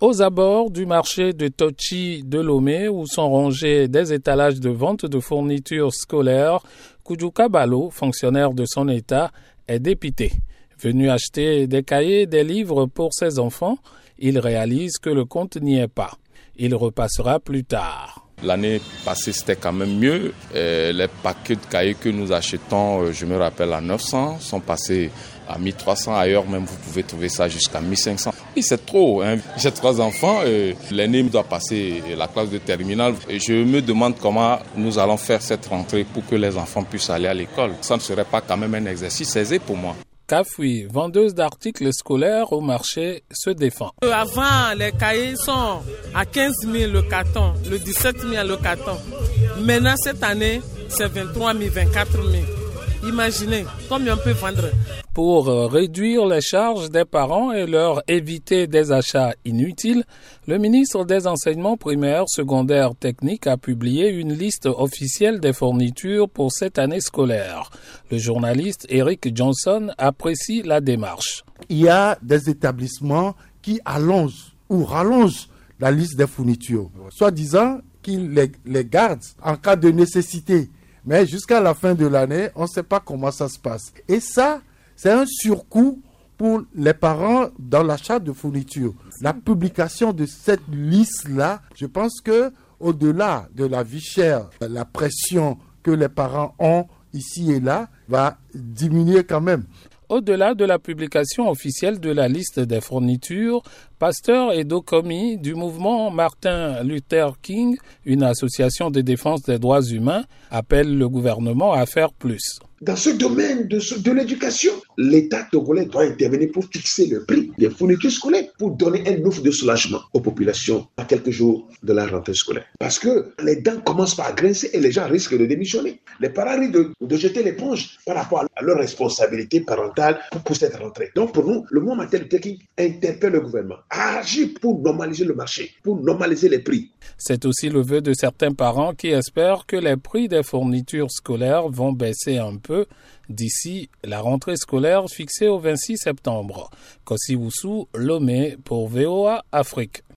Aux abords du marché de Tochi de Lomé, où sont rangés des étalages de vente de fournitures scolaires, Kujuka Balo, fonctionnaire de son État, est dépité. Venu acheter des cahiers des livres pour ses enfants, il réalise que le compte n'y est pas. Il repassera plus tard. L'année passée, c'était quand même mieux. Euh, les paquets de cahiers que nous achetons, euh, je me rappelle, à 900, sont passés à 1300. Ailleurs, même, vous pouvez trouver ça jusqu'à 1500. Oui, c'est trop. Hein. J'ai trois enfants. Euh, l'aîné doit passer la classe de terminale. Et je me demande comment nous allons faire cette rentrée pour que les enfants puissent aller à l'école. Ça ne serait pas quand même un exercice aisé pour moi. Kafoui, vendeuse d'articles scolaires au marché, se défend. Euh, avant, les cahiers sont à 15 000 le carton, le 17 000 le carton. Maintenant, cette année, c'est 23 000, 24 000. Imaginez combien on peut vendre. Pour euh, réduire les charges des parents et leur éviter des achats inutiles, le ministre des Enseignements primaires, secondaires, techniques a publié une liste officielle des fournitures pour cette année scolaire. Le journaliste Eric Johnson apprécie la démarche. Il y a des établissements qui allongent ou rallongent la liste des fournitures, soit disant qu'ils les, les gardent en cas de nécessité. Mais jusqu'à la fin de l'année, on ne sait pas comment ça se passe. Et ça, c'est un surcoût pour les parents dans l'achat de fournitures. La publication de cette liste-là, je pense que au-delà de la vie chère, la pression que les parents ont ici et là va diminuer quand même. Au-delà de la publication officielle de la liste des fournitures, Pasteur Edo Komi du mouvement Martin Luther King, une association de défense des droits humains, appelle le gouvernement à faire plus. Dans ce domaine de, de l'éducation, l'État togolais doit intervenir pour fixer le prix des fournitures scolaires, pour donner un ouf de soulagement aux populations à quelques jours de la rentrée scolaire. Parce que les dents commencent par grincer et les gens risquent de démissionner. Les parents risquent de, jeter l'éponge par rapport à leur responsabilité parentale pour, cette rentrée. Donc pour nous, le Martin Luther King interpelle le gouvernement à agir pour normaliser le marché, pour normaliser les prix. C'est aussi le vœu de certains parents qui espèrent que les prix des fournitures scolaires vont baisser un peu d'ici la rentrée scolaire fixée au 26 septembre. Kossi Lomé pour VOA Afrique.